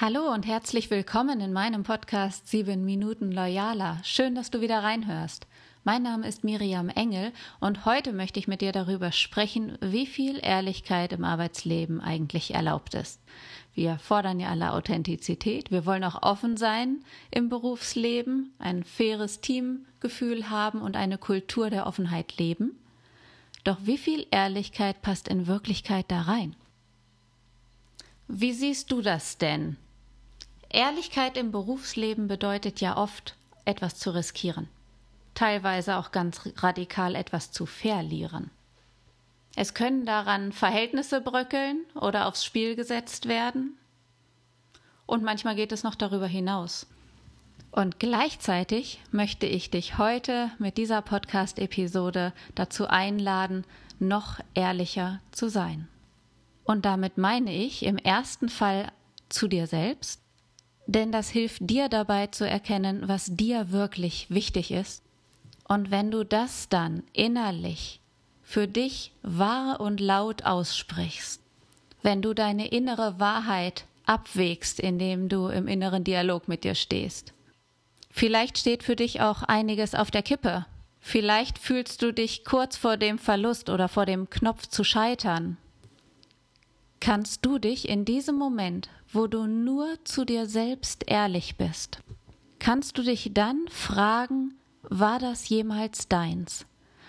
Hallo und herzlich willkommen in meinem Podcast 7 Minuten Loyaler. Schön, dass du wieder reinhörst. Mein Name ist Miriam Engel und heute möchte ich mit dir darüber sprechen, wie viel Ehrlichkeit im Arbeitsleben eigentlich erlaubt ist. Wir fordern ja alle Authentizität. Wir wollen auch offen sein im Berufsleben, ein faires Teamgefühl haben und eine Kultur der Offenheit leben. Doch wie viel Ehrlichkeit passt in Wirklichkeit da rein? Wie siehst du das denn? Ehrlichkeit im Berufsleben bedeutet ja oft, etwas zu riskieren, teilweise auch ganz radikal etwas zu verlieren. Es können daran Verhältnisse bröckeln oder aufs Spiel gesetzt werden. Und manchmal geht es noch darüber hinaus. Und gleichzeitig möchte ich dich heute mit dieser Podcast-Episode dazu einladen, noch ehrlicher zu sein. Und damit meine ich im ersten Fall zu dir selbst denn das hilft dir dabei zu erkennen, was dir wirklich wichtig ist. Und wenn du das dann innerlich für dich wahr und laut aussprichst, wenn du deine innere Wahrheit abwägst, indem du im inneren Dialog mit dir stehst. Vielleicht steht für dich auch einiges auf der Kippe. Vielleicht fühlst du dich kurz vor dem Verlust oder vor dem Knopf zu scheitern kannst du dich in diesem Moment, wo du nur zu dir selbst ehrlich bist, kannst du dich dann fragen, war das jemals deins?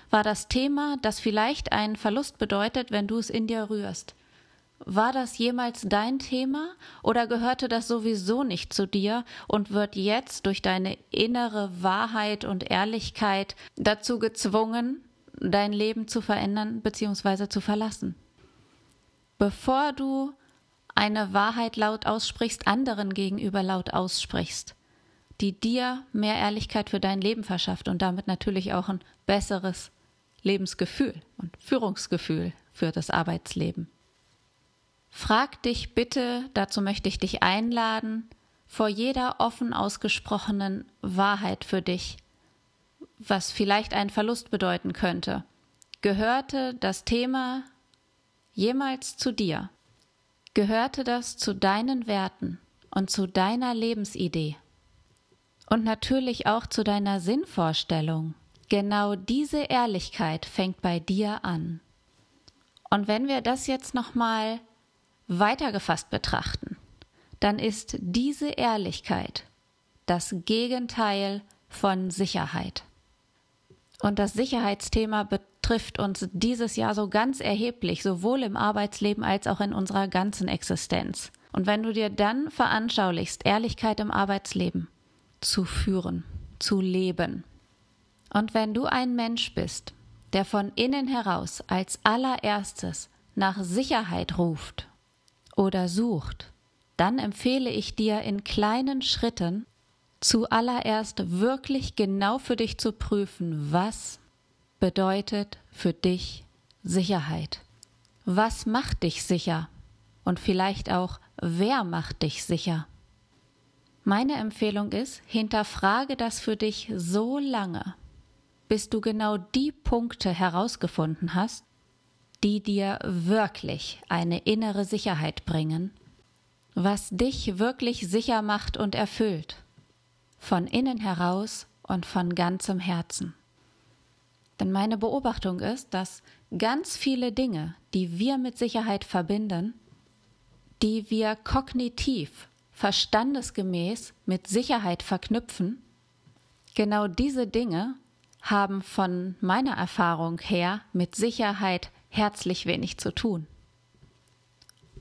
War das Thema, das vielleicht einen Verlust bedeutet, wenn du es in dir rührst? War das jemals dein Thema oder gehörte das sowieso nicht zu dir und wird jetzt durch deine innere Wahrheit und Ehrlichkeit dazu gezwungen, dein Leben zu verändern bzw. zu verlassen? Bevor du eine Wahrheit laut aussprichst, anderen gegenüber laut aussprichst, die dir mehr Ehrlichkeit für dein Leben verschafft und damit natürlich auch ein besseres Lebensgefühl und Führungsgefühl für das Arbeitsleben. Frag dich bitte, dazu möchte ich dich einladen, vor jeder offen ausgesprochenen Wahrheit für dich, was vielleicht einen Verlust bedeuten könnte, gehörte das Thema jemals zu dir? Gehörte das zu deinen Werten und zu deiner Lebensidee? Und natürlich auch zu deiner Sinnvorstellung. Genau diese Ehrlichkeit fängt bei dir an. Und wenn wir das jetzt nochmal weitergefasst betrachten, dann ist diese Ehrlichkeit das Gegenteil von Sicherheit. Und das Sicherheitsthema betrifft uns dieses Jahr so ganz erheblich, sowohl im Arbeitsleben als auch in unserer ganzen Existenz. Und wenn du dir dann veranschaulichst, Ehrlichkeit im Arbeitsleben zu führen, zu leben, und wenn du ein Mensch bist, der von innen heraus als allererstes nach Sicherheit ruft oder sucht, dann empfehle ich dir in kleinen Schritten zuallererst wirklich genau für dich zu prüfen, was bedeutet für dich Sicherheit. Was macht dich sicher? Und vielleicht auch, wer macht dich sicher? Meine Empfehlung ist, hinterfrage das für dich so lange, bis du genau die Punkte herausgefunden hast, die dir wirklich eine innere Sicherheit bringen, was dich wirklich sicher macht und erfüllt, von innen heraus und von ganzem Herzen. Denn meine Beobachtung ist, dass ganz viele Dinge, die wir mit Sicherheit verbinden, die wir kognitiv, verstandesgemäß mit Sicherheit verknüpfen, genau diese Dinge haben von meiner Erfahrung her mit Sicherheit herzlich wenig zu tun.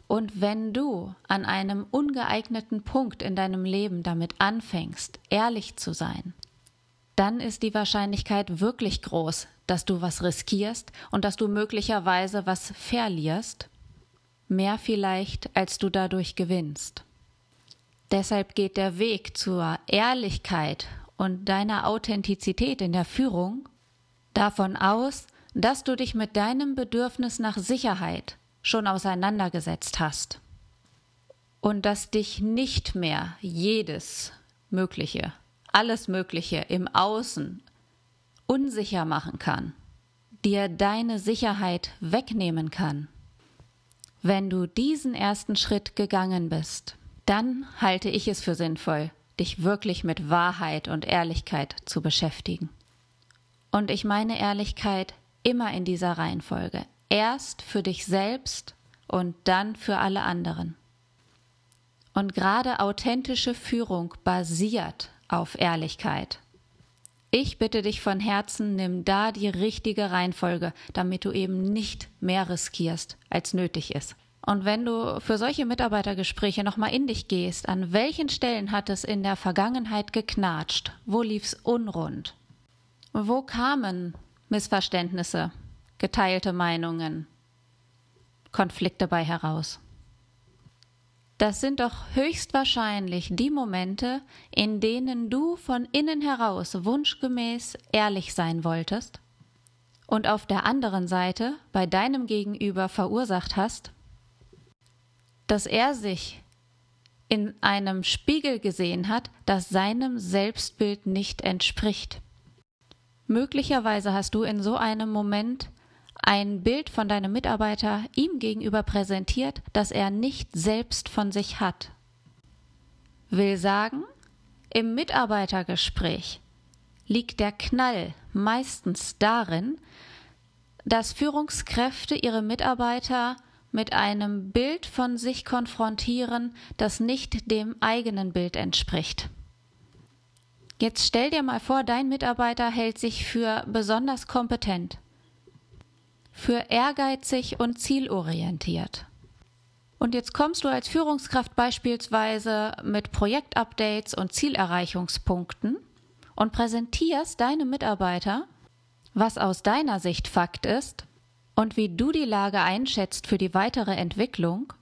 Und wenn du an einem ungeeigneten Punkt in deinem Leben damit anfängst, ehrlich zu sein, dann ist die Wahrscheinlichkeit wirklich groß, dass du was riskierst und dass du möglicherweise was verlierst, mehr vielleicht, als du dadurch gewinnst. Deshalb geht der Weg zur Ehrlichkeit und deiner Authentizität in der Führung davon aus, dass du dich mit deinem Bedürfnis nach Sicherheit schon auseinandergesetzt hast und dass dich nicht mehr jedes Mögliche alles Mögliche im Außen unsicher machen kann, dir deine Sicherheit wegnehmen kann. Wenn du diesen ersten Schritt gegangen bist, dann halte ich es für sinnvoll, dich wirklich mit Wahrheit und Ehrlichkeit zu beschäftigen. Und ich meine Ehrlichkeit immer in dieser Reihenfolge. Erst für dich selbst und dann für alle anderen. Und gerade authentische Führung basiert auf Ehrlichkeit. Ich bitte dich von Herzen, nimm da die richtige Reihenfolge, damit du eben nicht mehr riskierst, als nötig ist. Und wenn du für solche Mitarbeitergespräche nochmal in dich gehst, an welchen Stellen hat es in der Vergangenheit geknatscht? Wo lief's unrund? Wo kamen Missverständnisse, geteilte Meinungen, Konflikte bei heraus? Das sind doch höchstwahrscheinlich die Momente, in denen du von innen heraus wunschgemäß ehrlich sein wolltest und auf der anderen Seite bei deinem Gegenüber verursacht hast, dass er sich in einem Spiegel gesehen hat, das seinem Selbstbild nicht entspricht. Möglicherweise hast du in so einem Moment ein Bild von deinem Mitarbeiter ihm gegenüber präsentiert, das er nicht selbst von sich hat. Will sagen, im Mitarbeitergespräch liegt der Knall meistens darin, dass Führungskräfte ihre Mitarbeiter mit einem Bild von sich konfrontieren, das nicht dem eigenen Bild entspricht. Jetzt stell dir mal vor, dein Mitarbeiter hält sich für besonders kompetent, für ehrgeizig und zielorientiert. Und jetzt kommst du als Führungskraft beispielsweise mit Projektupdates und Zielerreichungspunkten und präsentierst deinem Mitarbeiter, was aus deiner Sicht Fakt ist und wie du die Lage einschätzt für die weitere Entwicklung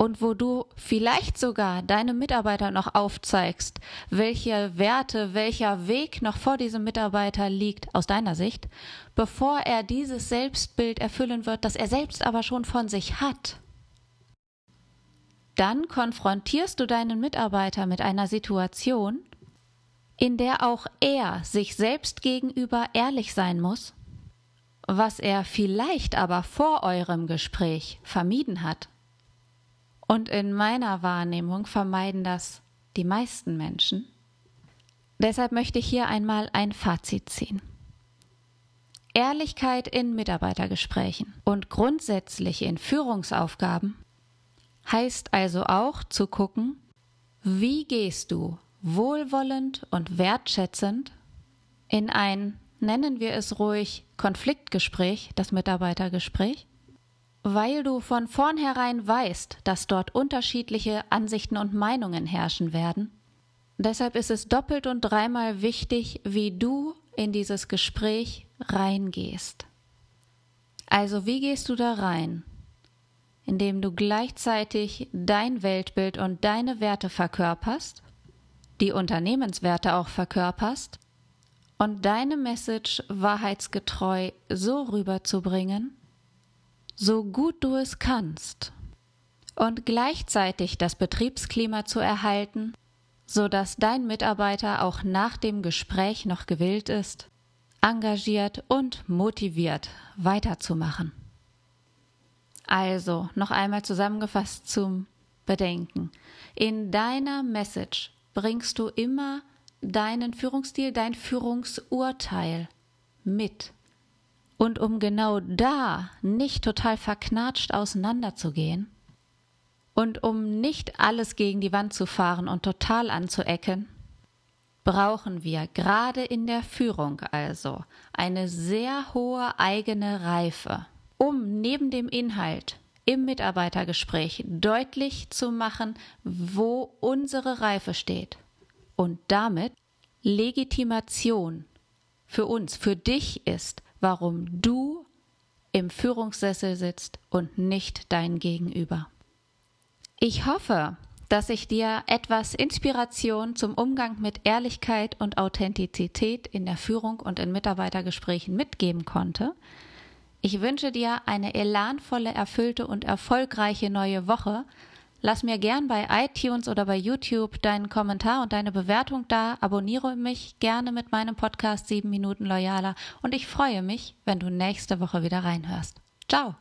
und wo du vielleicht sogar deinem Mitarbeiter noch aufzeigst, welche Werte, welcher Weg noch vor diesem Mitarbeiter liegt aus deiner Sicht, bevor er dieses Selbstbild erfüllen wird, das er selbst aber schon von sich hat. Dann konfrontierst du deinen Mitarbeiter mit einer Situation, in der auch er sich selbst gegenüber ehrlich sein muss was er vielleicht aber vor eurem Gespräch vermieden hat. Und in meiner Wahrnehmung vermeiden das die meisten Menschen. Deshalb möchte ich hier einmal ein Fazit ziehen. Ehrlichkeit in Mitarbeitergesprächen und grundsätzlich in Führungsaufgaben heißt also auch zu gucken, wie gehst du wohlwollend und wertschätzend in ein nennen wir es ruhig Konfliktgespräch, das Mitarbeitergespräch, weil du von vornherein weißt, dass dort unterschiedliche Ansichten und Meinungen herrschen werden. Deshalb ist es doppelt und dreimal wichtig, wie du in dieses Gespräch reingehst. Also wie gehst du da rein? Indem du gleichzeitig dein Weltbild und deine Werte verkörperst, die Unternehmenswerte auch verkörperst und deine Message wahrheitsgetreu so rüberzubringen, so gut du es kannst, und gleichzeitig das Betriebsklima zu erhalten, so dass dein Mitarbeiter auch nach dem Gespräch noch gewillt ist, engagiert und motiviert weiterzumachen. Also, noch einmal zusammengefasst zum Bedenken. In deiner Message bringst du immer deinen Führungsstil, dein Führungsurteil mit. Und um genau da nicht total verknatscht auseinanderzugehen und um nicht alles gegen die Wand zu fahren und total anzuecken, brauchen wir gerade in der Führung also eine sehr hohe eigene Reife, um neben dem Inhalt im Mitarbeitergespräch deutlich zu machen, wo unsere Reife steht. Und damit Legitimation für uns, für dich ist, warum du im Führungssessel sitzt und nicht dein Gegenüber. Ich hoffe, dass ich dir etwas Inspiration zum Umgang mit Ehrlichkeit und Authentizität in der Führung und in Mitarbeitergesprächen mitgeben konnte. Ich wünsche dir eine elanvolle, erfüllte und erfolgreiche neue Woche Lass mir gern bei iTunes oder bei YouTube deinen Kommentar und deine Bewertung da. Abonniere mich gerne mit meinem Podcast 7 Minuten Loyaler und ich freue mich, wenn du nächste Woche wieder reinhörst. Ciao!